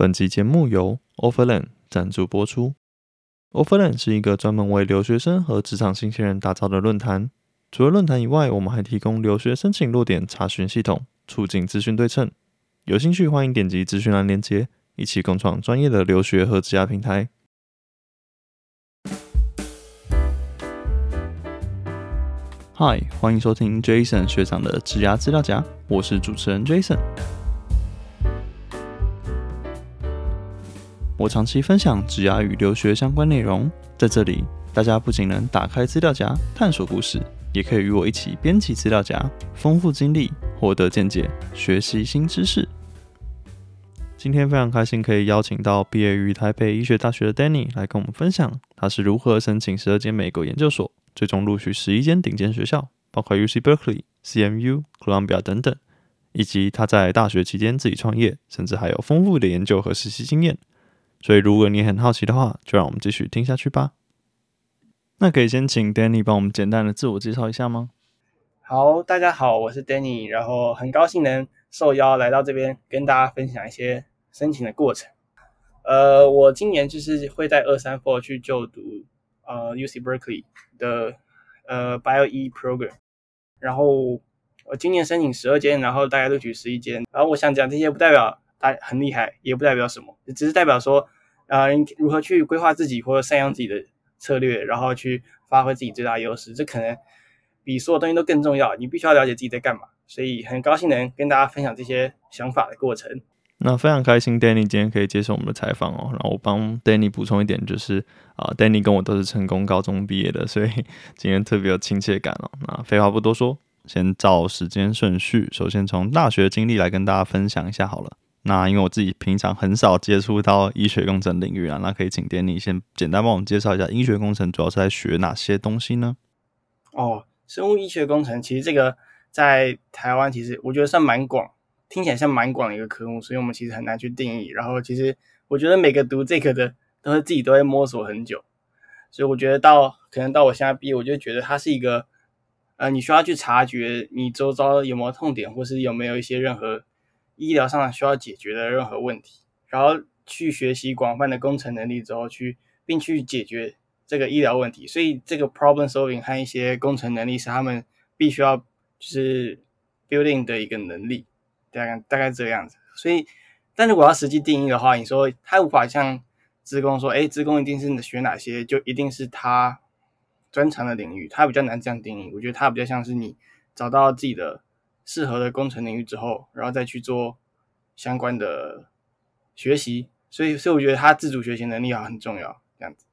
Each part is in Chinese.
本集节目由 Overland 赞助播出。Overland 是一个专门为留学生和职场新鲜人打造的论坛。除了论坛以外，我们还提供留学申请落点查询系统，促进资讯对称。有兴趣欢迎点击资讯栏链接，一起共创专业的留学和职涯平台。嗨，欢迎收听 Jason 学长的职涯资料夹，我是主持人 Jason。我长期分享职涯与留学相关内容，在这里，大家不仅能打开资料夹探索故事，也可以与我一起编辑资料夹，丰富经历，获得见解，学习新知识。今天非常开心可以邀请到毕业于台北医学大学的 Danny 来跟我们分享，他是如何申请十二间美国研究所，最终录取十一间顶尖学校，包括 UC Berkeley、CMU、Columbia 等等，以及他在大学期间自己创业，甚至还有丰富的研究和实习经验。所以，如果你很好奇的话，就让我们继续听下去吧。那可以先请 Danny 帮我们简单的自我介绍一下吗？好，大家好，我是 Danny，然后很高兴能受邀来到这边跟大家分享一些申请的过程。呃，我今年就是会在二三 four 去就读呃 UC Berkeley 的呃 Bio E program，然后我今年申请十二间，然后大家都取十一间，然后我想讲这些不代表。大很厉害，也不代表什么，只是代表说，呃，如何去规划自己或者善用自己的策略，然后去发挥自己最大优势，这可能比所有东西都更重要。你必须要了解自己在干嘛，所以很高兴能跟大家分享这些想法的过程。那非常开心，Danny 今天可以接受我们的采访哦。然后我帮 Danny 补充一点，就是啊，Danny 跟我都是成功高中毕业的，所以 今天特别有亲切感哦。那废话不多说，先照时间顺序，首先从大学经历来跟大家分享一下好了。那因为我自己平常很少接触到医学工程领域啊，那可以请点你先简单帮我们介绍一下医学工程主要是在学哪些东西呢？哦，生物医学工程其实这个在台湾其实我觉得算蛮广，听起来像蛮广的一个科目，所以我们其实很难去定义。然后其实我觉得每个读这个的都是自己都会摸索很久，所以我觉得到可能到我现在毕业，我就觉得它是一个呃，你需要去察觉你周遭有没有痛点，或是有没有一些任何。医疗上需要解决的任何问题，然后去学习广泛的工程能力之后，去并去解决这个医疗问题。所以这个 problem solving 和一些工程能力是他们必须要就是 building 的一个能力，大概大概这个样子。所以，但如果要实际定义的话，你说他无法像职工说，哎，职工一定是学哪些，就一定是他专长的领域，他比较难这样定义。我觉得他比较像是你找到自己的。适合的工程领域之后，然后再去做相关的学习，所以所以我觉得他自主学习能力啊很重要。这样子。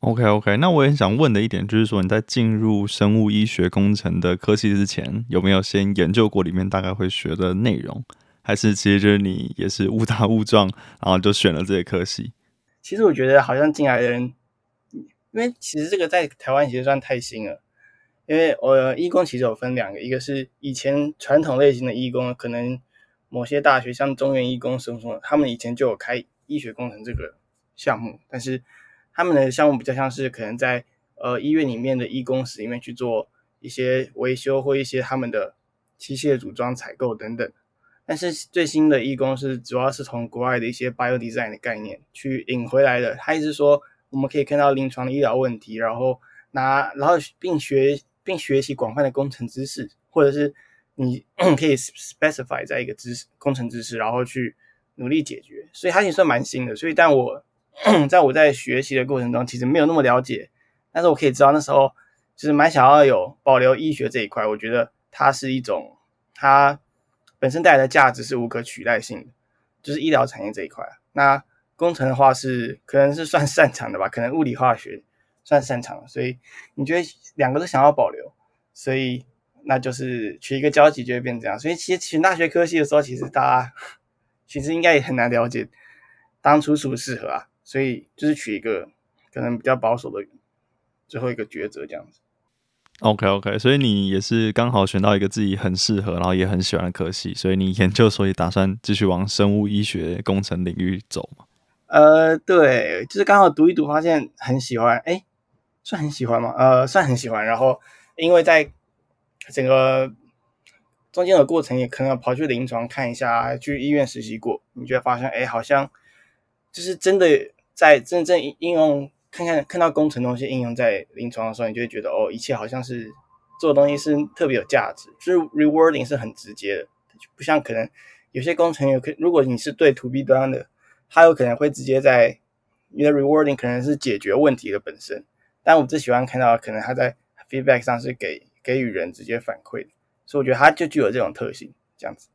OK OK，那我也想问的一点就是说，你在进入生物医学工程的科系之前，有没有先研究过里面大概会学的内容？还是其实就是你也是误打误撞，然后就选了这些科系？其实我觉得好像进来的人，因为其实这个在台湾其实算太新了。因为我医工其实有分两个，一个是以前传统类型的医工，可能某些大学像中原医工什么什么，他们以前就有开医学工程这个项目，但是他们的项目比较像是可能在呃医院里面的医工室里面去做一些维修或一些他们的器械组装、采购等等。但是最新的医工是主要是从国外的一些 bio design 的概念去引回来的，他意思说我们可以看到临床的医疗问题，然后拿然后并学。并学习广泛的工程知识，或者是你 可以 specify 在一个知识工程知识，然后去努力解决。所以它也算蛮新的。所以，但我 在我在学习的过程中，其实没有那么了解。但是我可以知道那时候就是蛮想要有保留医学这一块。我觉得它是一种它本身带来的价值是无可取代性的，就是医疗产业这一块。那工程的话是可能是算擅长的吧，可能物理化学。算擅长，所以你觉得两个都想要保留，所以那就是取一个交集就会变这样。所以其实选大学科系的时候，其实大家其实应该也很难了解当初适不适合啊。所以就是取一个可能比较保守的最后一个抉择这样子。OK OK，所以你也是刚好选到一个自己很适合，然后也很喜欢的科系，所以你研究所也打算继续往生物医学工程领域走嘛？呃，对，就是刚好读一读，发现很喜欢，哎。算很喜欢吗？呃，算很喜欢。然后，因为在整个中间的过程也可能跑去临床看一下，去医院实习过，你就会发现，哎，好像就是真的在真正应用，看看看到工程东西应用在临床的时候，你就会觉得，哦，一切好像是做的东西是特别有价值，就是 rewarding 是很直接的，不像可能有些工程有可，如果你是对 to B 端的，它有可能会直接在你的 rewarding 可能是解决问题的本身，但我最喜欢看到可能他在 feedback 上是给给予人直接反馈的。所以我觉得它就具有这种特性，这样子。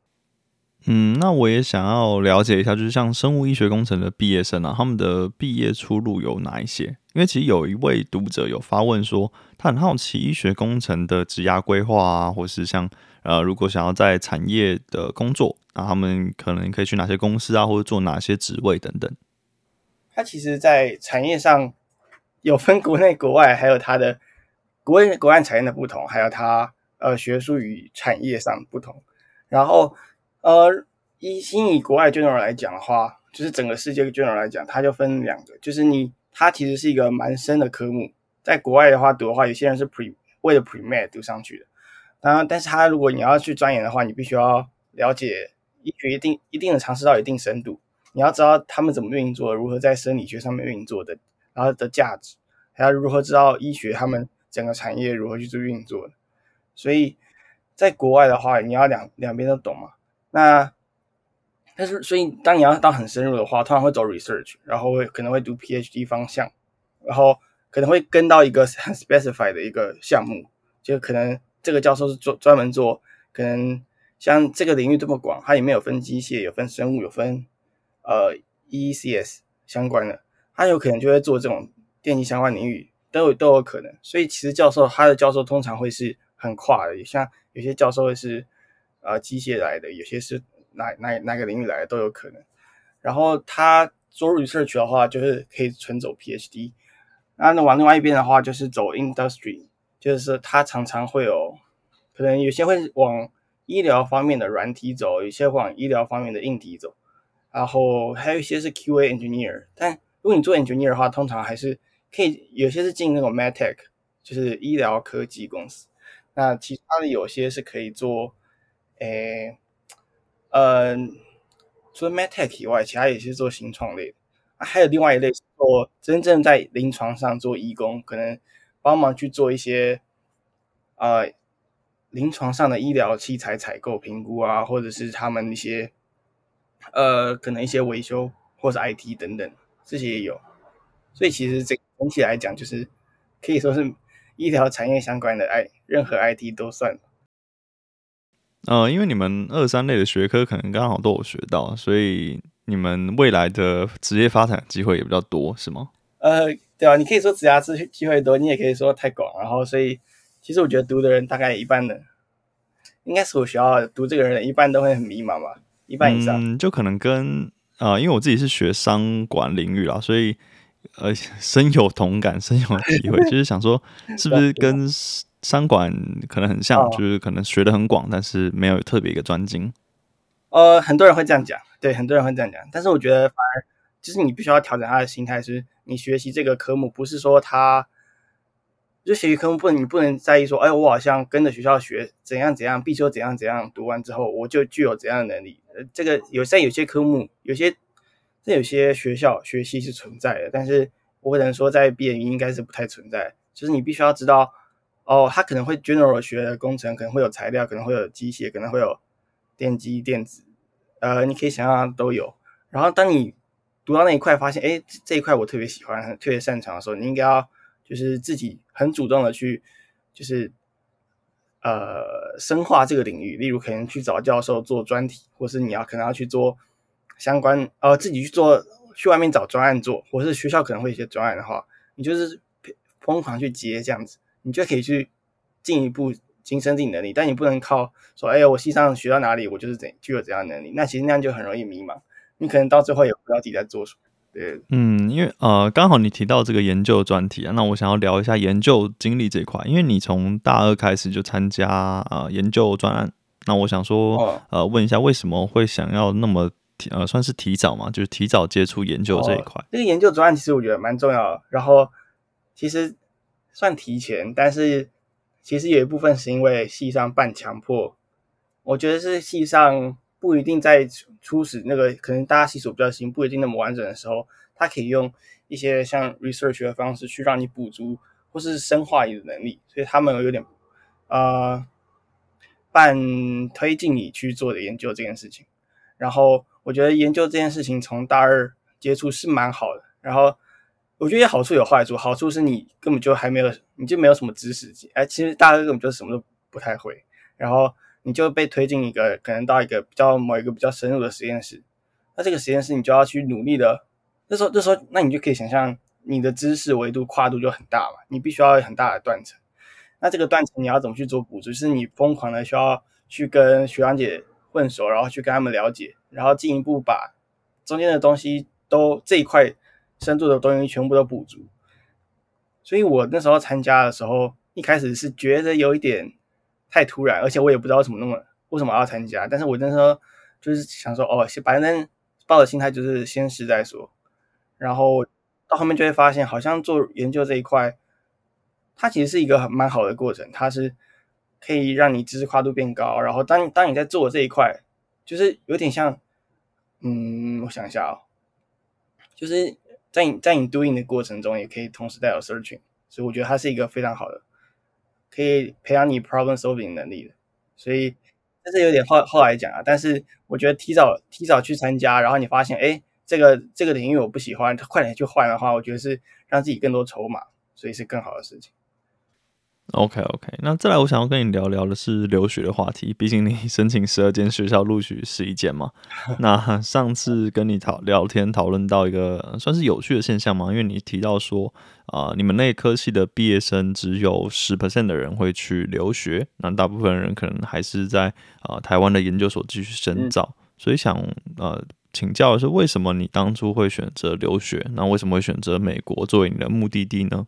嗯，那我也想要了解一下，就是像生物医学工程的毕业生啊，他们的毕业出路有哪一些？因为其实有一位读者有发问说，他很好奇医学工程的职涯规划啊，或是像呃，如果想要在产业的工作，那他们可能可以去哪些公司啊，或者做哪些职位等等。他其实，在产业上有分国内、国外，还有它的国内、国外产业的不同，还有它。呃，学术与产业上不同，然后呃，以先以国外 general 来讲的话，就是整个世界 general 来讲，它就分两个，就是你它其实是一个蛮深的科目，在国外的话读的话，有些人是 pre 为了 pre med 读上去的，当然，但是它如果你要去钻研的话，你必须要了解医学一定一定的尝试到一定深度，你要知道他们怎么运作，如何在生理学上面运作的，然后的价值，还要如何知道医学他们整个产业如何去做运作的。所以，在国外的话，你要两两边都懂嘛。那但是，所以当你要到很深入的话，通常会走 research，然后会可能会读 PhD 方向，然后可能会跟到一个 很 specified 的一个项目，就可能这个教授是做专门做，可能像这个领域这么广，它里面有分机械，有分生物，有分呃 ECS 相关的，他有可能就会做这种电机相关领域都有都有可能。所以其实教授他的教授通常会是。很跨的，像有些教授是呃机械来的，有些是哪哪哪个领域来的都有可能。然后他做 research 的话，就是可以纯走 PhD。那那往另外一边的话，就是走 industry，就是他常常会有可能有些会往医疗方面的软体走，有些往医疗方面的硬体走。然后还有一些是 QA engineer。但如果你做 engineer 的话，通常还是可以有些是进那种 medtech，就是医疗科技公司。那其他的有些是可以做，诶，嗯，除了 MedTech 以外，其他也是做新创类的。还有另外一类是做真正在临床上做义工，可能帮忙去做一些，呃，临床上的医疗器材采购、评估啊，或者是他们一些，呃，可能一些维修或是 IT 等等，这些也有。所以其实整整体来讲，就是可以说是。医疗产业相关的 I 任何 IT 都算。呃，因为你们二三类的学科可能刚好都有学到，所以你们未来的职业发展机会也比较多，是吗？呃，对啊，你可以说职业机机会多，你也可以说太广。然后，所以其实我觉得读的人大概一半的，应该是我学校读这个人一半都会很迷茫吧，一半以上。嗯就可能跟啊，因为我自己是学商管领域啦，所以。呃，深有同感，深有体会，就是想说，是不是跟商管可能很像，就是可能学的很广，但是没有特别一个专精。呃，很多人会这样讲，对，很多人会这样讲，但是我觉得反而就是你必须要调整他的心态，是你学习这个科目，不是说他就学习科目不能，你不能在意说，哎，我好像跟着学校学怎样怎样，必修怎样怎样，读完之后我就具有怎样的能力。呃，这个有在有些科目有些。这有些学校学习是存在的，但是我可能说在毕业应该是不太存在。就是你必须要知道，哦，他可能会 general 学的工程，可能会有材料，可能会有机械，可能会有电机、电子，呃，你可以想象都有。然后当你读到那一块，发现哎这一块我特别喜欢、特别擅长的时候，你应该要就是自己很主动的去，就是呃深化这个领域。例如可能去找教授做专题，或是你要可能要去做。相关呃，自己去做，去外面找专案做，或是学校可能会一些专案的话，你就是疯狂去接这样子，你就可以去进一步提升自己能力。但你不能靠说，哎呀，我系上学到哪里，我就是怎具有怎样的能力。那其实那样就很容易迷茫，你可能到最后也不知道自己在做什么。对，嗯，因为呃，刚好你提到这个研究专题啊，那我想要聊一下研究经历这一块，因为你从大二开始就参加啊研究专案，那我想说，呃，问一下为什么会想要那么。呃，算是提早嘛，就是提早接触研究这一块。这个研究专案其实我觉得蛮重要的。然后其实算提前，但是其实有一部分是因为系上半强迫我觉得是系上不一定在初始那个可能大家系数比较新，不一定那么完整的时候，它可以用一些像 research 的方式去让你补足或是深化你的能力，所以他们有点呃半推进你去做的研究这件事情。然后我觉得研究这件事情从大二接触是蛮好的，然后。我觉得好处有坏处，好处是你根本就还没有，你就没有什么知识，哎，其实大家根本就什么都不太会，然后你就被推进一个可能到一个比较某一个比较深入的实验室，那这个实验室你就要去努力的，那时候那时候那你就可以想象你的知识维度跨度就很大嘛，你必须要很大的断层，那这个断层你要怎么去做补足？就是你疯狂的需要去跟学长姐混熟，然后去跟他们了解，然后进一步把中间的东西都这一块。深度的东西全部都补足，所以我那时候参加的时候，一开始是觉得有一点太突然，而且我也不知道怎么弄了为什么要参加。但是我那时候就是想说，哦，反正抱的心态就是先试再说。然后到后面就会发现，好像做研究这一块，它其实是一个蛮好的过程，它是可以让你知识跨度变高。然后当当你在做这一块，就是有点像，嗯，我想一下哦，就是。在你在你 doing 的过程中，也可以同时带有 searching，所以我觉得它是一个非常好的，可以培养你 problem solving 能力的。所以这是有点后后来讲啊，但是我觉得提早提早去参加，然后你发现哎，这个这个领域我不喜欢，快点去换的话，我觉得是让自己更多筹码，所以是更好的事情。OK OK，那再来，我想要跟你聊聊的是留学的话题。毕竟你申请十二间学校录取十一间嘛。那上次跟你讨聊天讨论到一个算是有趣的现象嘛，因为你提到说啊，你们那科系的毕业生只有十 percent 的人会去留学，那大部分人可能还是在啊台湾的研究所继续深造。所以想呃请教的是，为什么你当初会选择留学？那为什么会选择美国作为你的目的地呢？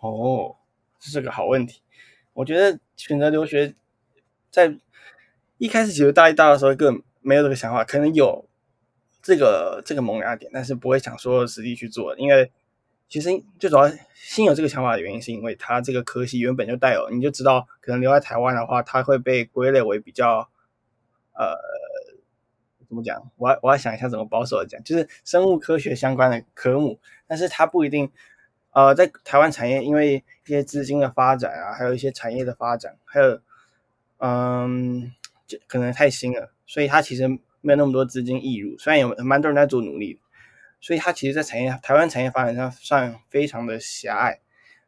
哦。这是个好问题，我觉得选择留学，在一开始其实大一、大二的时候根本没有这个想法，可能有这个这个萌芽点，但是不会想说实际去做。因为其实最主要心有这个想法的原因，是因为他这个科系原本就带有，你就知道可能留在台湾的话，它会被归类为比较呃怎么讲？我我要想一下怎么保守的讲，就是生物科学相关的科目，但是它不一定。呃，在台湾产业，因为一些资金的发展啊，还有一些产业的发展，还有，嗯，就可能太新了，所以它其实没有那么多资金溢入。虽然有蛮多人在做努力，所以它其实，在产业台湾产业发展上算非常的狭隘。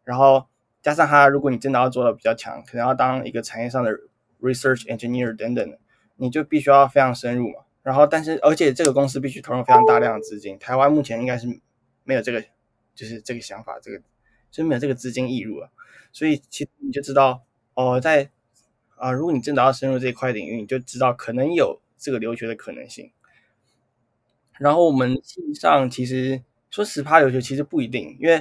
然后加上它，如果你真的要做的比较强，可能要当一个产业上的 research engineer 等等的，你就必须要非常深入嘛。然后，但是而且这个公司必须投入非常大量的资金，台湾目前应该是没有这个。就是这个想法，这个就没有这个资金溢入了，所以其实你就知道哦，在啊，如果你真的要深入这一块领域，你就知道可能有这个留学的可能性。然后我们系上其实说十趴留学其实不一定，因为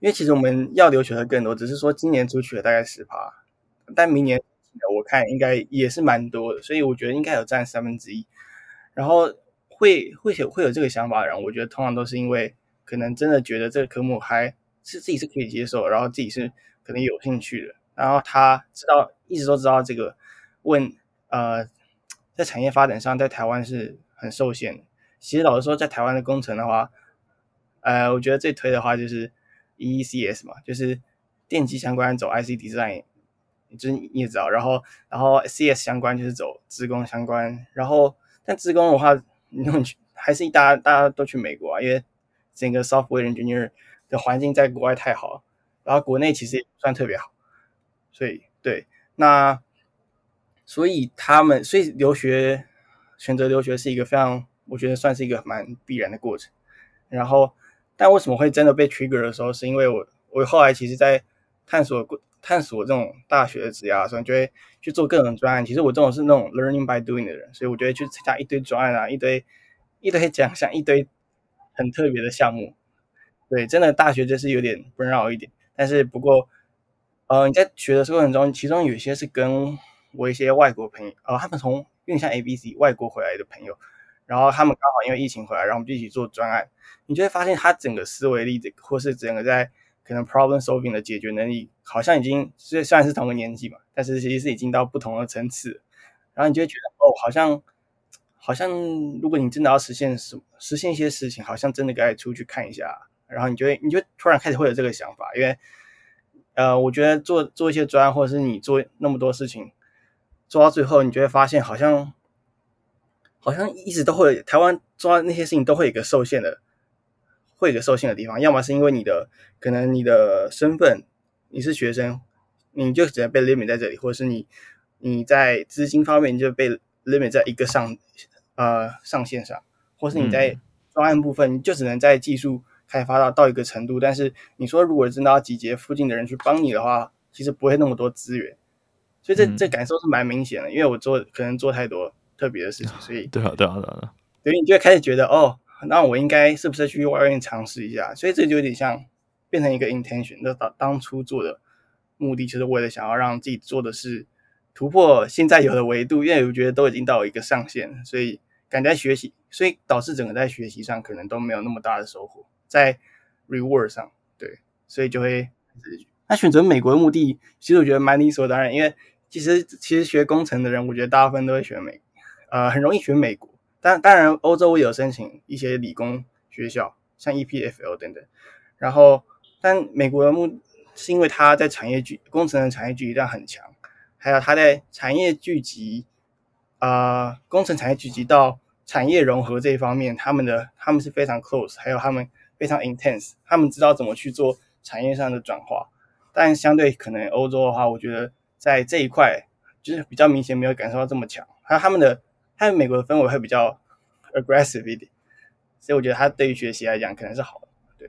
因为其实我们要留学的更多，只是说今年出去了大概十趴，但明年我看应该也是蛮多的，所以我觉得应该有占三分之一。然后会会有会有这个想法的人，我觉得通常都是因为。可能真的觉得这个科目还是自己是可以接受，然后自己是可能有兴趣的，然后他知道一直都知道这个问呃，在产业发展上，在台湾是很受限。其实老实说，在台湾的工程的话，呃，我觉得最推的话就是 EECS 嘛，就是电机相关走 IC design，就是你也知道，然后然后 CS 相关就是走资工相关，然后但资工的话，你去还是大家大家都去美国啊，因为整个 software engineer 的环境在国外太好，然后国内其实也不算特别好，所以对，那所以他们所以留学选择留学是一个非常，我觉得算是一个蛮必然的过程。然后，但为什么会真的被 trigger 的时候，是因为我我后来其实在探索过探索这种大学的职涯的时候，就会去做各种专案。其实我这种是那种 learning by doing 的人，所以我觉得去参加一堆专案啊，一堆一堆奖项，一堆。很特别的项目，对，真的大学就是有点不绕一点，但是不过，呃，你在学的过程中，其中有些是跟我一些外国朋友，呃，他们从有点像 A B C 外国回来的朋友，然后他们刚好因为疫情回来，然后我们就一起做专案，你就会发现他整个思维力的，或是整个在可能 problem solving 的解决能力，好像已经虽虽然是同个年纪嘛，但是其实是已经到不同的层次，然后你就会觉得哦，好像好像如果你真的要实现什么实现一些事情，好像真的该出去看一下，然后你就会你就突然开始会有这个想法，因为呃，我觉得做做一些专案，或者是你做那么多事情，做到最后，你就会发现好像好像一直都会台湾做那些事情都会有一个受限的，会有一个受限的地方，要么是因为你的可能你的身份你是学生，你就只能被 limit 在这里，或者是你你在资金方面就被 limit 在一个上呃上线上，或是你在专案部分你就只能在技术。开发到到一个程度，但是你说如果真的要集结附近的人去帮你的话，其实不会那么多资源，所以这这感受是蛮明显的。因为我做可能做太多特别的事情，所以对啊对啊对啊，所以你就会开始觉得哦，那我应该是不是去外面尝试一下？所以这就有点像变成一个 intention，那当当初做的目的就是为了想要让自己做的是突破现在有的维度，因为我觉得都已经到一个上限，所以感觉学习，所以导致整个在学习上可能都没有那么大的收获。在 reward 上，对，所以就会那选择美国的目的，其实我觉得蛮理所当然，因为其实其实学工程的人，我觉得大部分都会选美，呃，很容易选美国。但当然，欧洲我有申请一些理工学校，像 EPFL 等等。然后，但美国的目是因为它在产业聚工程的产业聚集量很强，还有它在产业聚集啊，工程产业聚集到产业融合这一方面，他们的他们是非常 close，还有他们。非常 intense，他们知道怎么去做产业上的转化，但相对可能欧洲的话，我觉得在这一块就是比较明显没有感受到这么强，还有他们的，还有美国的氛围会比较 aggressive 一点，所以我觉得他对于学习来讲可能是好的。对，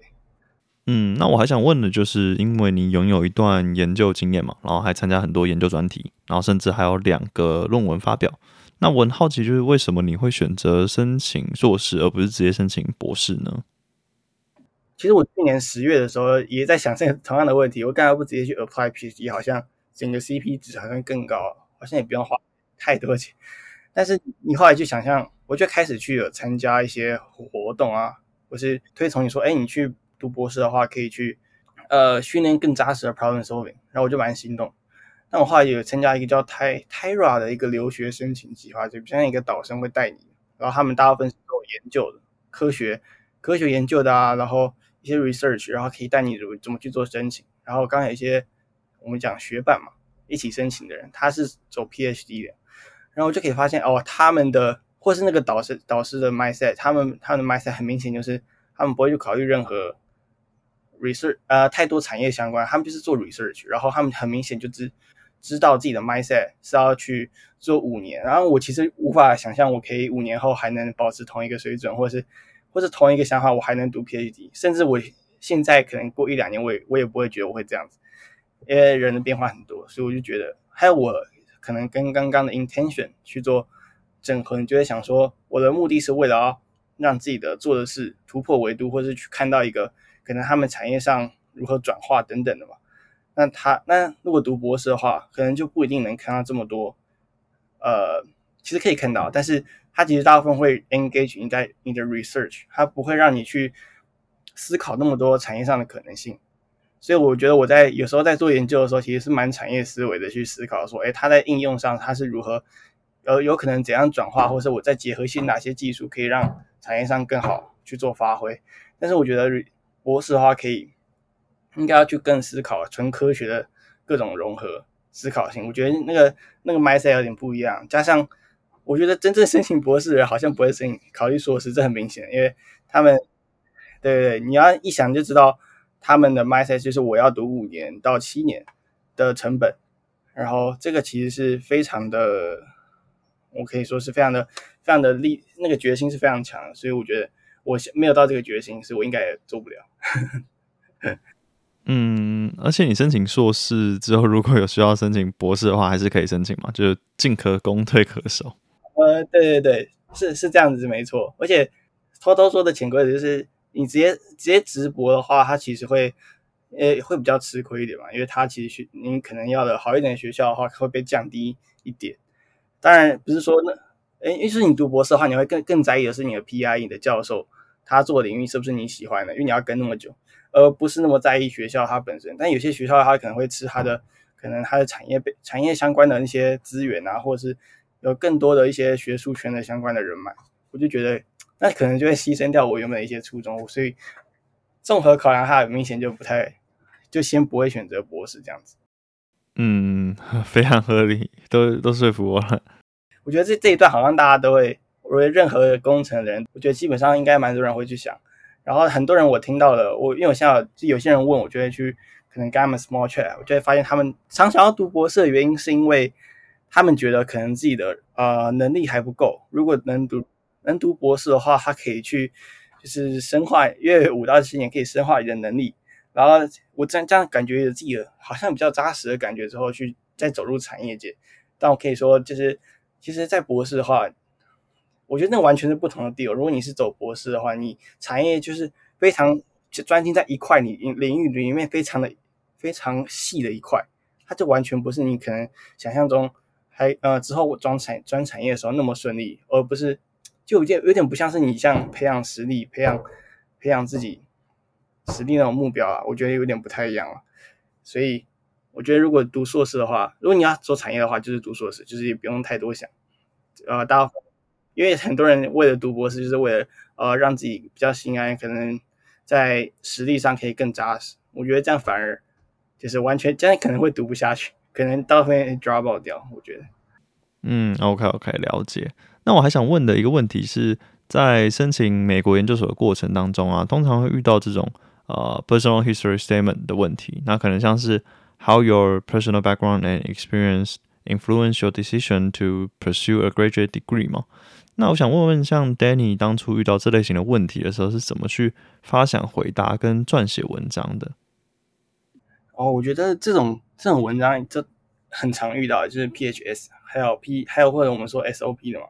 嗯，那我还想问的就是，因为你拥有一段研究经验嘛，然后还参加很多研究专题，然后甚至还有两个论文发表，那我很好奇，就是为什么你会选择申请硕士，而不是直接申请博士呢？其实我去年十月的时候也在想这同样的问题，我干嘛不直接去 apply PhD？好像整个 CP 值好像更高，好像也不用花太多钱。但是你后来就想象，我就开始去有参加一些活动啊，或是推崇你说，哎，你去读博士的话，可以去呃训练更扎实的 problem solving，然后我就蛮心动。但我后来有参加一个叫 Ty Tyra 的一个留学申请计划，就像一个导生会带你，然后他们大部分是做研究的，科学科学研究的啊，然后。一些 research，然后可以带你怎么怎么去做申请。然后刚才一些我们讲学伴嘛，一起申请的人，他是走 PhD 的，然后就可以发现哦，他们的或是那个导师导师的 mindset，他们他们的 mindset 很明显就是他们不会去考虑任何 research，呃，太多产业相关，他们就是做 research，然后他们很明显就知知道自己的 mindset 是要去做五年。然后我其实无法想象我可以五年后还能保持同一个水准，或者是。或是同一个想法，我还能读 PhD，甚至我现在可能过一两年，我也我也不会觉得我会这样子，因为人的变化很多，所以我就觉得，还有我可能跟刚刚的 intention 去做整合，你就会想说，我的目的是为了让自己的做的事突破维度，或是去看到一个可能他们产业上如何转化等等的嘛。那他那如果读博士的话，可能就不一定能看到这么多，呃，其实可以看到，但是。它其实大部分会 engage 你在你的 research，它不会让你去思考那么多产业上的可能性。所以我觉得我在有时候在做研究的时候，其实是蛮产业思维的去思考，说，哎，它在应用上它是如何，呃，有可能怎样转化，或者我在结合些哪些技术可以让产业上更好去做发挥。但是我觉得博士的话，可以应该要去更思考纯科学的各种融合思考性。我觉得那个那个 mindset 有点不一样，加上。我觉得真正申请博士的人好像不会申请考虑硕士，这很明显，因为他们，对对对，你要一想就知道他们的 mindset 就是我要读五年到七年的成本，然后这个其实是非常的，我可以说是非常的、非常的力，那个决心是非常强，所以我觉得我没有到这个决心，所以我应该也做不了。嗯，而且你申请硕士之后，如果有需要申请博士的话，还是可以申请嘛，就是进可攻，退可守。呃，对对对，是是这样子，没错。而且偷偷说的潜规则就是，你直接直接直博的话，它其实会，呃，会比较吃亏一点嘛，因为它其实学你可能要的好一点的学校的话，会被降低一点。当然不是说那，哎，因为是你读博士的话，你会更更在意的是你的 PI，你的教授他做的领域是不是你喜欢的，因为你要跟那么久，而不是那么在意学校它本身。但有些学校它可能会吃它的，可能它的产业被产业相关的那些资源啊，或者是。有更多的一些学术圈的相关的人脉，我就觉得那可能就会牺牲掉我原本的一些初衷，所以综合考量，它明显就不太，就先不会选择博士这样子。嗯，非常合理，都都说服我了。我觉得这这一段好像大家都会，我觉得任何工程人，我觉得基本上应该蛮多人会去想。然后很多人我听到了，我因为我现在有些人问我，就会去可能跟他们 small chat，我就会发现他们常想要读博士的原因是因为他们觉得可能自己的呃能力还不够。如果能读能读博士的话，他可以去就是深化，因为五到七年可以深化你的能力。然后我这样这样感觉自己好像比较扎实的感觉之后，去再走入产业界。但我可以说，就是其实，在博士的话。我觉得那完全是不同的 deal。如果你是走博士的话，你产业就是非常专精在一块你领域里面非常的非常细的一块，它就完全不是你可能想象中还呃之后专产专产业的时候那么顺利，而不是就有点有点不像是你像培养实力、培养培养自己实力那种目标啊，我觉得有点不太一样了。所以我觉得如果读硕士的话，如果你要做产业的话，就是读硕士，就是也不用太多想，呃，大家。因为很多人为了读博士，就是为了呃让自己比较心安，可能在实力上可以更扎实。我觉得这样反而就是完全这样可能会读不下去，可能到后面 drop 掉。我觉得，嗯，OK OK，了解。那我还想问的一个问题是在申请美国研究所的过程当中啊，通常会遇到这种呃 personal history statement 的问题。那可能像是 how your personal background and experience influence your decision to pursue a graduate degree 吗？那我想问问，像 Danny 当初遇到这类型的问题的时候，是怎么去发想、回答跟撰写文章的？哦，我觉得这种这种文章就很常遇到，就是 PHS 还有 P 还有或者我们说 SOP 的嘛。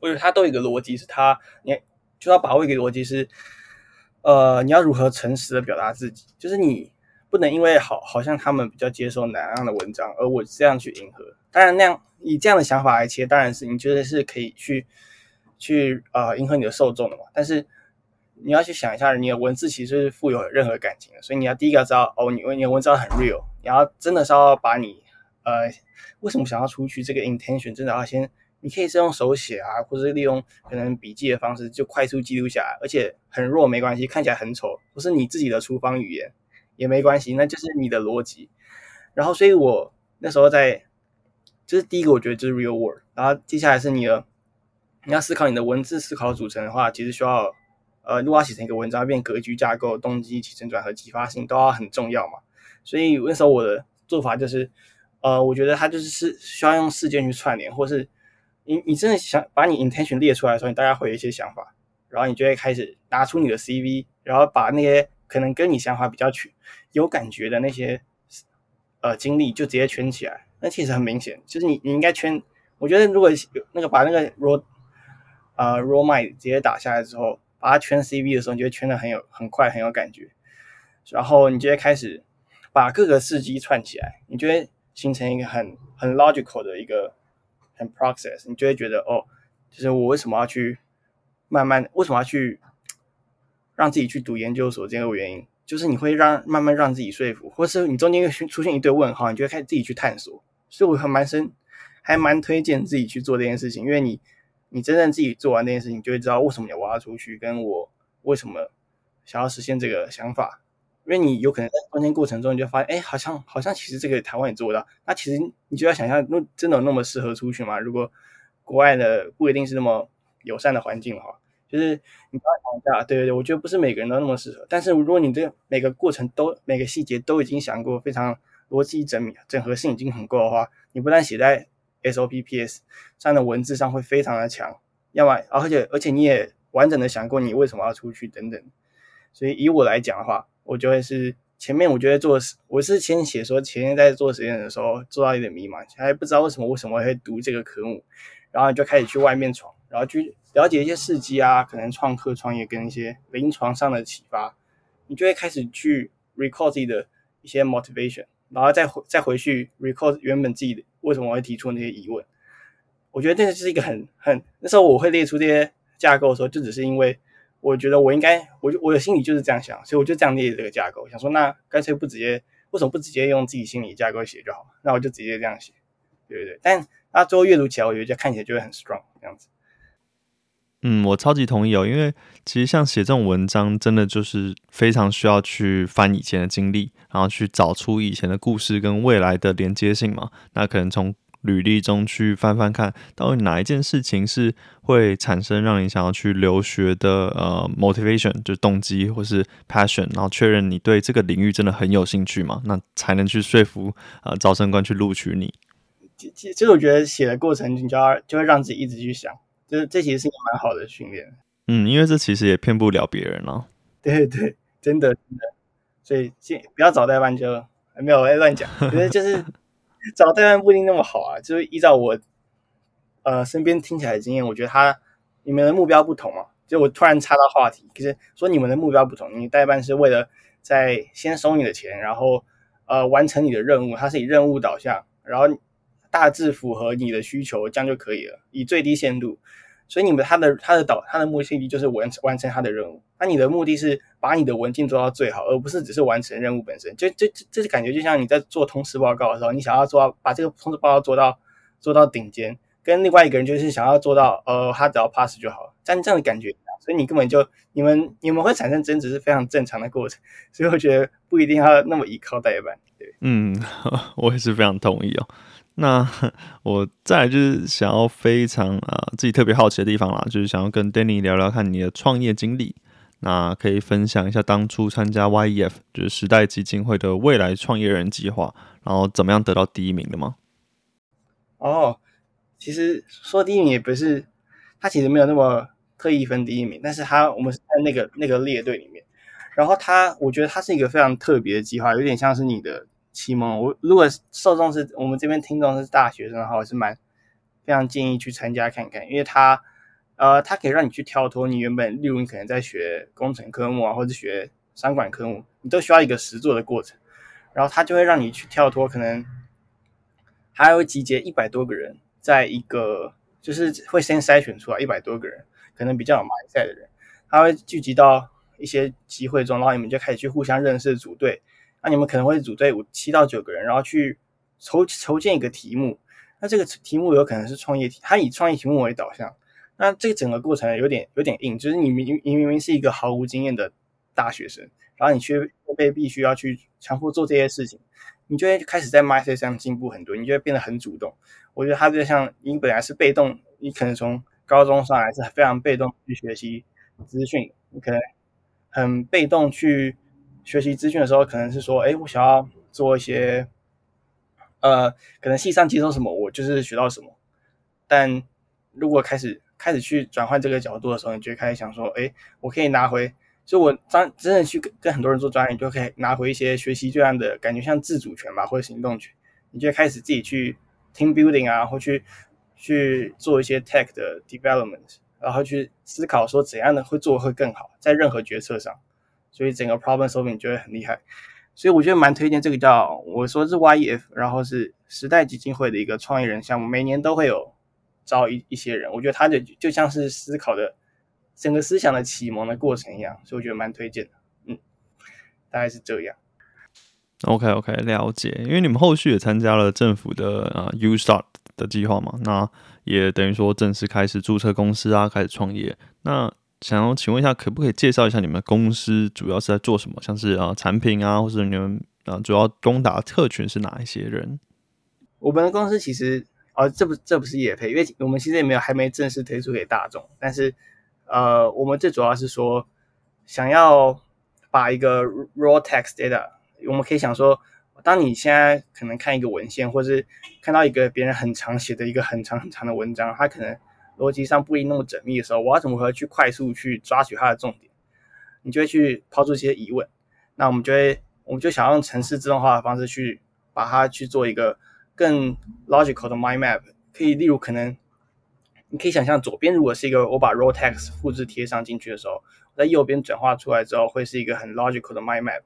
我觉得它都有一个逻辑，是它你就要把握一个逻辑是，呃，你要如何诚实的表达自己，就是你不能因为好好像他们比较接受哪样的文章，而我这样去迎合。当然那样。以这样的想法来切，当然是你觉得是可以去去啊迎合你的受众的嘛。但是你要去想一下，你的文字其实是富有任何感情的，所以你要第一个知道哦，你你的文章很 real，你要真的是要把你呃为什么想要出去这个 intention，真的要先，你可以是用手写啊，或者是利用可能笔记的方式就快速记录下来，而且很弱没关系，看起来很丑，不是你自己的厨房语言也没关系，那就是你的逻辑。然后，所以我那时候在。这是第一个，我觉得就是 real world。然后接下来是你的，你要思考你的文字思考组成的话，其实需要，呃，如果要写成一个文章，变格局架构、动机、起承转合、激发性都要很重要嘛。所以那时候我的做法就是，呃，我觉得它就是是需要用事件去串联，或是你你真的想把你 intention 列出来的时候，你大概会有一些想法，然后你就会开始拿出你的 CV，然后把那些可能跟你想法比较全有感觉的那些呃经历就直接圈起来。那其实很明显，就是你你应该圈。我觉得如果有那个把那个 raw 呃 raw mind 直接打下来之后，把它圈 CV 的时候，你就会圈的很有很快很有感觉。然后你就会开始把各个事迹串起来，你就会形成一个很很 logical 的一个很 process。你就会觉得哦，就是我为什么要去慢慢为什么要去让自己去读研究所这个原因，就是你会让慢慢让自己说服，或是你中间出现一堆问号，你就会开始自己去探索。所以我还蛮深，还蛮推荐自己去做这件事情，因为你，你真正自己做完这件事情，就会知道为什么要挖出去，跟我为什么想要实现这个想法。因为你有可能在中间过程中，你就发现，哎，好像好像其实这个台湾也做到。那其实你就要想象，那真的有那么适合出去吗？如果国外的不一定是那么友善的环境的话，就是你不要想一下，对对对，我觉得不是每个人都那么适合。但是如果你这每个过程都每个细节都已经想过，非常。逻辑整理整合性已经很够的话，你不但写在 SOPPS 上的文字上会非常的强，要么而且而且你也完整的想过你为什么要出去等等。所以以我来讲的话，我就会是前面我觉得做我是先写说前面在做实验的时候做到有点迷茫，还不知道为什么为什么会读这个科目，然后就开始去外面闯，然后去了解一些事迹啊，可能创客创业跟一些临床上的启发，你就会开始去 recall 自己的一些 motivation。然后再回再回去 recall 原本自己的为什么会提出那些疑问，我觉得这个是一个很很那时候我会列出这些架构的时候，就只是因为我觉得我应该我就我的心里就是这样想，所以我就这样列这个架构，想说那干脆不直接为什么不直接用自己心里架构写就好那我就直接这样写，对不对？但那最后阅读起来，我觉得就看起来就会很 strong 这样子。嗯，我超级同意哦，因为其实像写这种文章，真的就是非常需要去翻以前的经历，然后去找出以前的故事跟未来的连接性嘛。那可能从履历中去翻翻看，到底哪一件事情是会产生让你想要去留学的呃 motivation，就动机或是 passion，然后确认你对这个领域真的很有兴趣嘛，那才能去说服呃招生官去录取你。其其实我觉得写的过程，你就要就会让自己一直去想。就是这其实是一个蛮好的训练，嗯，因为这其实也骗不了别人了。对 对，真的真的，所以先不要找代办就没有在乱讲，觉得就是 找代办不一定那么好啊。就是依照我呃身边听起来的经验，我觉得他你们的目标不同嘛。就我突然插到话题，可是说你们的目标不同，你代办是为了在先收你的钱，然后呃完成你的任务，它是以任务导向，然后。大致符合你的需求，这样就可以了，以最低限度。所以你们他的他的导他的目的地就是完成完成他的任务。那你的目的是把你的文件做到最好，而不是只是完成任务本身。就这这这感觉就像你在做通识报告的时候，你想要做到把这个通识报告做到做到顶尖，跟另外一个人就是想要做到呃他只要 pass 就好了，这样这样的感觉。所以你根本就你们你们会产生争执是非常正常的过程。所以我觉得不一定要那么依靠代办。对，嗯，我也是非常同意哦。那 我再来就是想要非常啊自己特别好奇的地方啦，就是想要跟 Danny 聊聊看你的创业经历。那可以分享一下当初参加 YEF 就是时代基金会的未来创业人计划，然后怎么样得到第一名的吗？哦，其实说第一名也不是，他其实没有那么特意分第一名，但是他我们是在那个那个列队里面。然后他，我觉得他是一个非常特别的计划，有点像是你的。启蒙我如果受众是我们这边听众是大学生的话，我是蛮非常建议去参加看看，因为它呃它可以让你去跳脱你原本，例如你可能在学工程科目啊，或者学商管科目，你都需要一个实做的过程，然后它就会让你去跳脱，可能还会集结一百多个人，在一个就是会先筛选出来一百多个人，可能比较有马赛的人，他会聚集到一些机会中，然后你们就开始去互相认识组队。那你们可能会组队五七到九个人，然后去筹筹建一个题目。那这个题目有可能是创业题，它以创业题目为导向。那这个整个过程有点有点硬，就是你明你明明是一个毫无经验的大学生，然后你却被必须要去强迫做这些事情，你就会开始在 mindset 上进步很多，你就会变得很主动。我觉得它就像你本来是被动，你可能从高中上来是非常被动去学习资讯，你可能很被动去。学习资讯的时候，可能是说，哎，我想要做一些，呃，可能系上接收什么，我就是学到什么。但如果开始开始去转换这个角度的时候，你就开始想说，哎，我可以拿回，就我当真的去跟跟很多人做专业，你就可以拿回一些学习这样的感觉，像自主权吧，或者行动权。你就开始自己去 team building 啊，或去去做一些 tech 的 development，然后去思考说怎样的会做会更好，在任何决策上。所以整个 problem solving 就会很厉害，所以我觉得蛮推荐这个叫我说是 YEF，然后是时代基金会的一个创业人项目，每年都会有招一一些人，我觉得他的就像是思考的整个思想的启蒙的过程一样，所以我觉得蛮推荐的，嗯，大概是这样。OK OK，了解，因为你们后续也参加了政府的啊 U Start 的计划嘛，那也等于说正式开始注册公司啊，开始创业，那。想要请问一下，可不可以介绍一下你们公司主要是在做什么？像是啊产品啊，或者你们啊主要攻打特群是哪一些人？我们的公司其实哦，这不这不是也配，因为我们其实也没有还没正式推出给大众。但是呃，我们最主要是说想要把一个 raw text data，我们可以想说，当你现在可能看一个文献，或是看到一个别人很长写的一个很长很长的文章，它可能。逻辑上不一定那么缜密的时候，我要怎么去快速去抓取它的重点？你就会去抛出一些疑问。那我们就会，我们就想用程式自动化的方式去把它去做一个更 logical 的 mind map。可以，例如可能你可以想象，左边如果是一个我把 raw text 复制贴上进去的时候，在右边转化出来之后会是一个很 logical 的 mind map。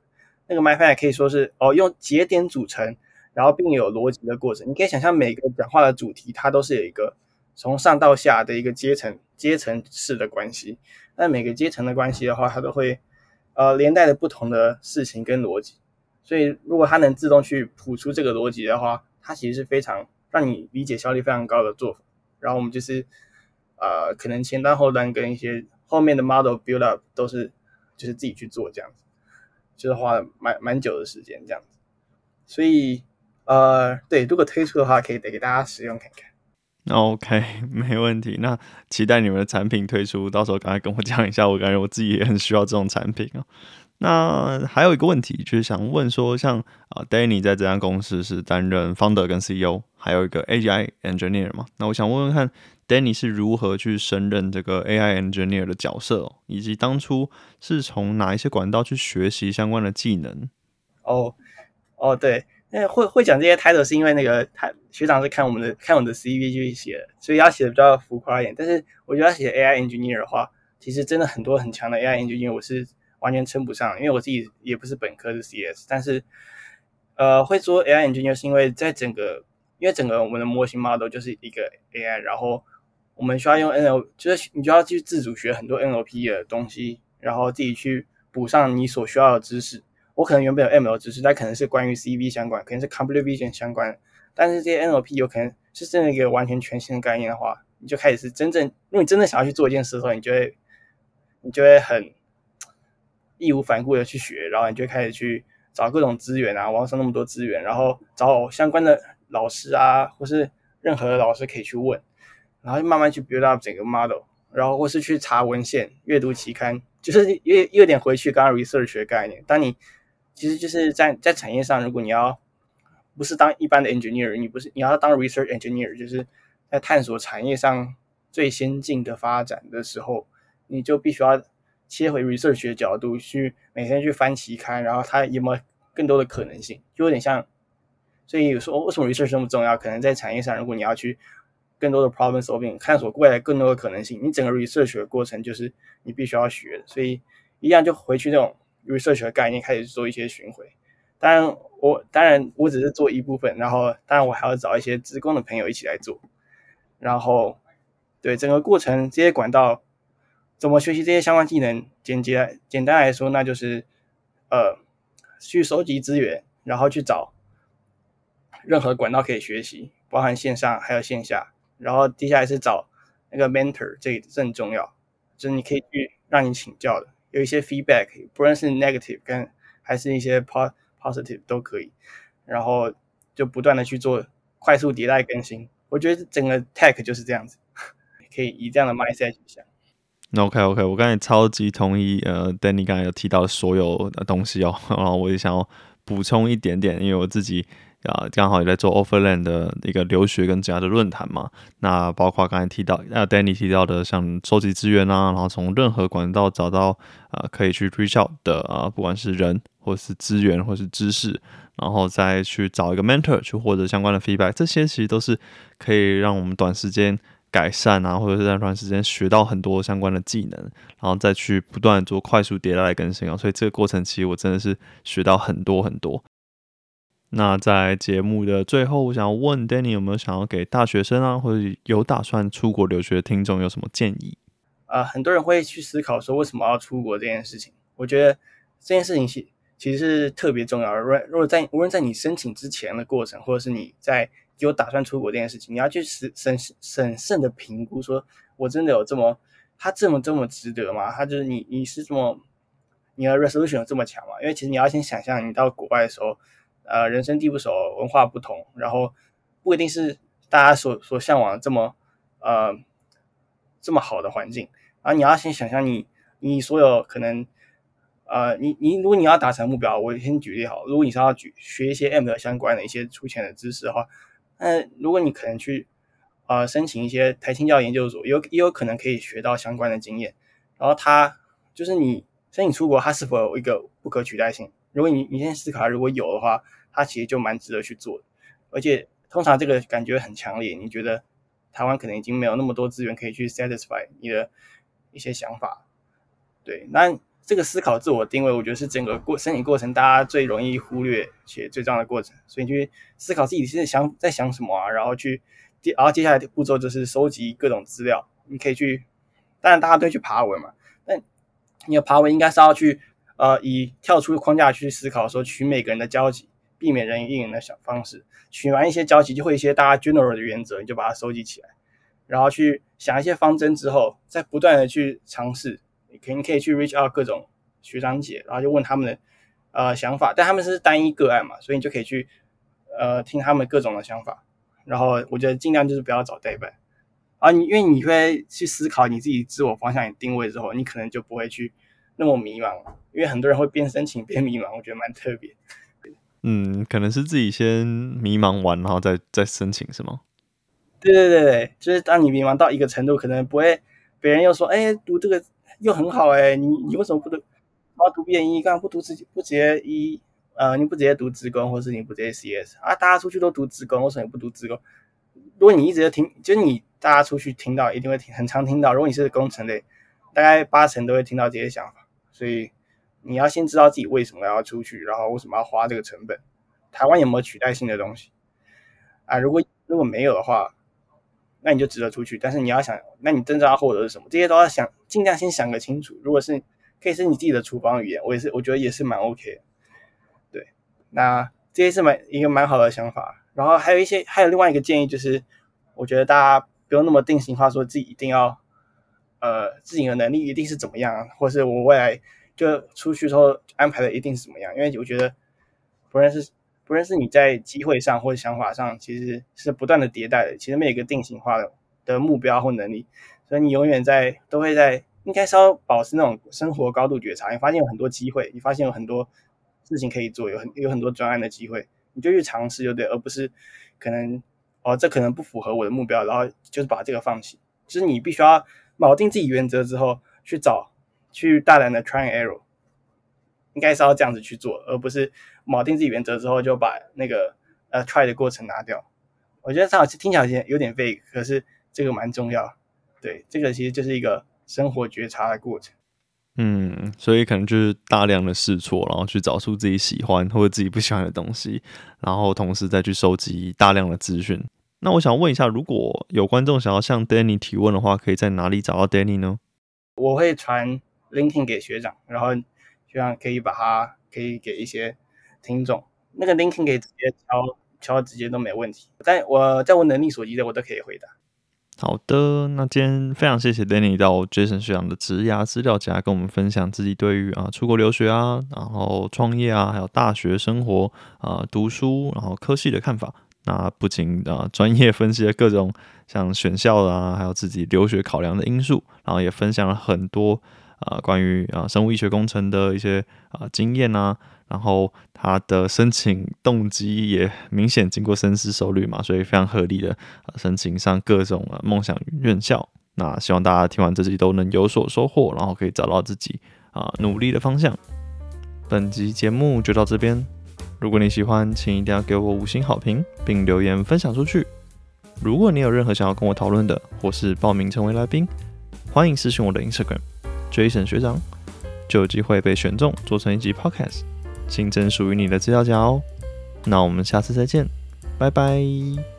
那个 mind map 可以说是哦，用节点组成，然后并有逻辑的过程。你可以想象每个转化的主题，它都是有一个。从上到下的一个阶层阶层式的关系，那每个阶层的关系的话，它都会呃连带的不同的事情跟逻辑，所以如果它能自动去谱出这个逻辑的话，它其实是非常让你理解效率非常高的做法。然后我们就是呃，可能前端、后端跟一些后面的 model build up 都是就是自己去做这样子，就是花了蛮蛮久的时间这样子。所以呃，对，如果推出的话，可以得给大家使用看看。OK，没问题。那期待你们的产品推出，到时候赶快跟我讲一下。我感觉我自己也很需要这种产品啊。那还有一个问题，就是想问说，像啊，Danny 在这家公司是担任 founder 跟 CEO，还有一个 AI engineer 嘛？那我想问问看，Danny 是如何去胜任这个 AI engineer 的角色，以及当初是从哪一些管道去学习相关的技能？哦，哦，对。那会会讲这些 title 是因为那个他学长是看我们的看我的 CV 去写的，所以要写的比较浮夸一点。但是我觉得要写 AI engineer 的话，其实真的很多很强的 AI engineer 我是完全称不上，因为我自己也不是本科是 CS。但是呃，会说 AI engineer 是因为在整个因为整个我们的模型 model 就是一个 AI，然后我们需要用 NL，就是你就要去自主学很多 NLP 的东西，然后自己去补上你所需要的知识。我可能原本有 ML 知识，但可能是关于 CV 相关，可能是 Computer Vision 相关。但是这些 NLP 有可能是真的一个完全全新的概念的话，你就开始是真正，如果你真的想要去做一件事的时候，你就会，你就会很义无反顾的去学，然后你就开始去找各种资源啊，网上那么多资源，然后找相关的老师啊，或是任何的老师可以去问，然后慢慢去 build up 整个 model，然后或是去查文献、阅读期刊，就是有有点回去刚刚 research 的概念。当你其实就是在在产业上，如果你要不是当一般的 engineer，你不是你要当 research engineer，就是在探索产业上最先进的发展的时候，你就必须要切回 research 的角度去每天去翻期刊，然后它有没有更多的可能性，就有点像。所以说为什么 research 那么重要？可能在产业上，如果你要去更多的 problem solving，探索未来更多的可能性，你整个 research 的过程就是你必须要学。所以一样就回去那种。Research 的概念开始做一些巡回，当然我当然我只是做一部分，然后当然我还要找一些职工的朋友一起来做，然后对整个过程这些管道怎么学习这些相关技能，简洁简单来说，那就是呃去收集资源，然后去找任何管道可以学习，包含线上还有线下，然后接下来是找那个 mentor，这这很重要，就是你可以去让你请教的。有一些 feedback，不论是 negative 跟还是一些 positive 都可以，然后就不断的去做快速迭代更新。我觉得整个 tech 就是这样子，可以以这样的 mindset 去想。OK OK，我刚才超级同意呃，Danny 刚才有提到所有的东西哦，然后我也想要补充一点点，因为我自己。啊，刚好也在做 Offerland 的一个留学跟其他的论坛嘛。那包括刚才提到，呃，Danny 提到的，像收集资源啊，然后从任何管道找到啊可以去 reach out 的啊，不管是人或是资源或是知识，然后再去找一个 mentor 去获得相关的 feedback，这些其实都是可以让我们短时间改善啊，或者是在短时间学到很多相关的技能，然后再去不断做快速迭代更新啊。所以这个过程其实我真的是学到很多很多。那在节目的最后，我想要问 Danny 有没有想要给大学生啊，或者有打算出国留学的听众有什么建议？啊，很多人会去思考说为什么要出国这件事情。我觉得这件事情其其实是特别重要的。如如果在无论在你申请之前的过程，或者是你在有打算出国这件事情，你要去审审审慎的评估，说我真的有这么他这么这么值得吗？他就是你你是这么你的 resolution 有这么强吗？因为其实你要先想象你到国外的时候。呃，人生地不熟，文化不同，然后不一定是大家所所向往的这么呃这么好的环境。然后你要先想象你你所有可能呃，你你如果你要达成目标，我先举例好，如果你是要举学一些 M 的相关的一些出钱的知识的话，那如果你可能去呃申请一些台青教研究所，有也有可能可以学到相关的经验。然后它就是你申请出国，它是否有一个不可取代性？如果你你先思考，如果有的话。它其实就蛮值得去做的，而且通常这个感觉很强烈。你觉得台湾可能已经没有那么多资源可以去 satisfy 你的一些想法，对？那这个思考自我定位，我觉得是整个过申请过程大家最容易忽略且最重要的过程。所以你去思考自己是想在想什么啊，然后去，然后接下来的步骤就是收集各种资料。你可以去，当然大家都去爬文嘛，但你的爬文应该是要去呃以跳出框架去思考，说取每个人的交集。避免人云亦云的小方式，取完一些交集，就会一些大家 general 的原则，你就把它收集起来，然后去想一些方针之后，再不断的去尝试，你肯定可以去 reach out 各种学长姐，然后就问他们的呃想法，但他们是单一个案嘛，所以你就可以去呃听他们各种的想法，然后我觉得尽量就是不要找代办。啊，你因为你会去思考你自己自我方向、你定位之后，你可能就不会去那么迷茫，因为很多人会边申请边迷茫，我觉得蛮特别。嗯，可能是自己先迷茫完，然后再再申请，是吗？对对对对，就是当你迷茫到一个程度，可能不会，别人又说，哎，读这个又很好，哎，你你为什么不读？要读 B N 一，干嘛不读自己不直接一？呃，你不直接读职工，或是你不直接 C S 啊？大家出去都读职工，为什么不读职工？如果你一直听，就是你。大家出去听到一定会听，很常听到。如果你是工程类，大概八成都会听到这些想法。所以你要先知道自己为什么要出去，然后为什么要花这个成本。台湾有没有取代性的东西啊？如果如果没有的话，那你就值得出去。但是你要想，那你真正要获得是什么？这些都要想，尽量先想个清楚。如果是可以是你自己的厨房语言，我也是，我觉得也是蛮 OK 的。对，那这些是蛮一个蛮好的想法。然后还有一些，还有另外一个建议就是，我觉得大家。不用那么定型化，说自己一定要，呃，自己的能力一定是怎么样，或是我未来就出去之后安排的一定是怎么样？因为我觉得，不论是不论是你在机会上或者想法上，其实是不断的迭代的。其实没有一个定型化的的目标或能力，所以你永远在都会在，应该稍保持那种生活高度觉察。你发现有很多机会，你发现有很多事情可以做，有很有很多专案的机会，你就去尝试就对，而不是可能。哦，这可能不符合我的目标，然后就是把这个放弃。就是你必须要铆定自己原则之后，去找去大胆的 try error，应该是要这样子去做，而不是锚定自己原则之后就把那个呃 try 的过程拿掉。我觉得这好像听起来有点有点 vague，可是这个蛮重要。对，这个其实就是一个生活觉察的过程。嗯，所以可能就是大量的试错，然后去找出自己喜欢或者自己不喜欢的东西，然后同时再去收集大量的资讯。那我想问一下，如果有观众想要向 Danny 提问的话，可以在哪里找到 Danny 呢？我会传 LinkedIn 给学长，然后学长可以把它可以给一些听众，那个 LinkedIn 可以直接敲敲，直接都没问题。但我在我能力所及的，我都可以回答。好的，那今天非常谢谢 Danny 到 Jason 学长的职涯资料夹，跟我们分享自己对于啊出国留学啊，然后创业啊，还有大学生活啊读书，然后科系的看法。那不仅啊专业分析了各种像选校啊，还有自己留学考量的因素，然后也分享了很多啊关于啊生物医学工程的一些啊经验啊。然后他的申请动机也明显经过深思熟虑嘛，所以非常合理的申请上各种啊梦想院校。那希望大家听完这集都能有所收获，然后可以找到自己啊努力的方向。本集节目就到这边，如果你喜欢，请一定要给我五星好评，并留言分享出去。如果你有任何想要跟我讨论的，或是报名成为来宾，欢迎私信我的 Instagram 追审学长，就有机会被选中做成一集 Podcast。新增属于你的资料夹哦，那我们下次再见，拜拜。